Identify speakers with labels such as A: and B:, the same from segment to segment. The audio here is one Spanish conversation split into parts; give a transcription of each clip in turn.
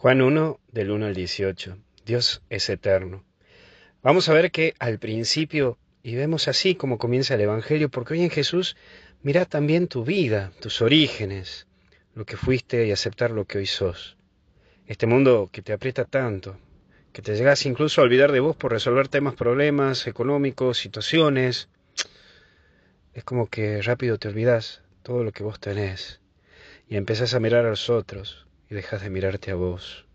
A: Juan 1, del 1 al 18. Dios es eterno. Vamos a ver que al principio, y vemos así como comienza el Evangelio, porque hoy en Jesús mira también tu vida, tus orígenes, lo que fuiste y aceptar lo que hoy sos. Este mundo que te aprieta tanto, que te llegas incluso a olvidar de vos por resolver temas, problemas económicos, situaciones. Es como que rápido te olvidas todo lo que vos tenés y empezás a mirar a los otros, y dejas de mirarte a vos.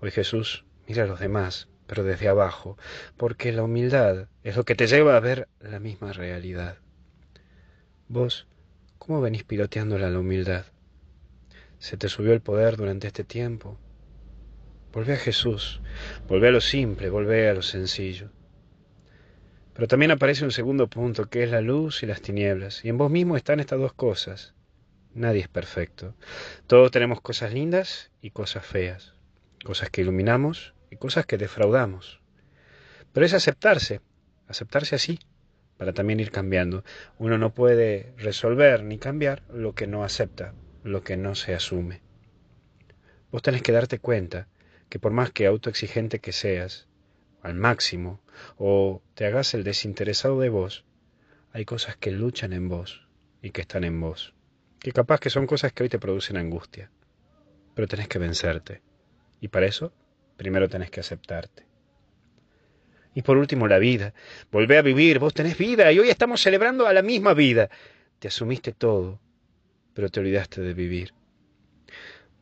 A: Hoy Jesús mira a los demás, pero desde abajo, porque la humildad es lo que te lleva a ver la misma realidad. Vos, ¿cómo venís piloteándola la humildad? ¿Se te subió el poder durante este tiempo? Volvé a Jesús, volvé a lo simple, volvé a lo sencillo. Pero también aparece un segundo punto, que es la luz y las tinieblas, y en vos mismo están estas dos cosas. Nadie es perfecto. Todos tenemos cosas lindas y cosas feas, cosas que iluminamos y cosas que defraudamos. Pero es aceptarse, aceptarse así, para también ir cambiando. Uno no puede resolver ni cambiar lo que no acepta, lo que no se asume. Vos tenés que darte cuenta que por más que autoexigente que seas, al máximo, o te hagas el desinteresado de vos, hay cosas que luchan en vos y que están en vos que capaz que son cosas que hoy te producen angustia, pero tenés que vencerte. Y para eso, primero tenés que aceptarte. Y por último, la vida. Volvé a vivir, vos tenés vida y hoy estamos celebrando a la misma vida. Te asumiste todo, pero te olvidaste de vivir.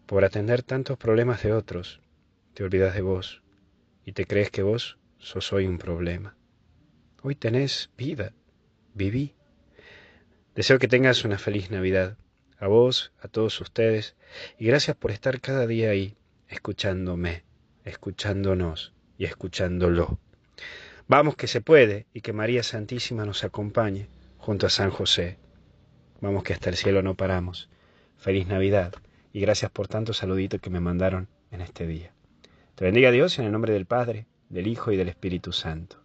A: Por atender tantos problemas de otros, te olvidas de vos y te crees que vos sos hoy un problema. Hoy tenés vida, viví. Deseo que tengas una feliz Navidad a vos, a todos ustedes, y gracias por estar cada día ahí, escuchándome, escuchándonos y escuchándolo. Vamos que se puede y que María Santísima nos acompañe junto a San José. Vamos que hasta el cielo no paramos. Feliz Navidad y gracias por tanto saludito que me mandaron en este día. Te bendiga Dios en el nombre del Padre, del Hijo y del Espíritu Santo.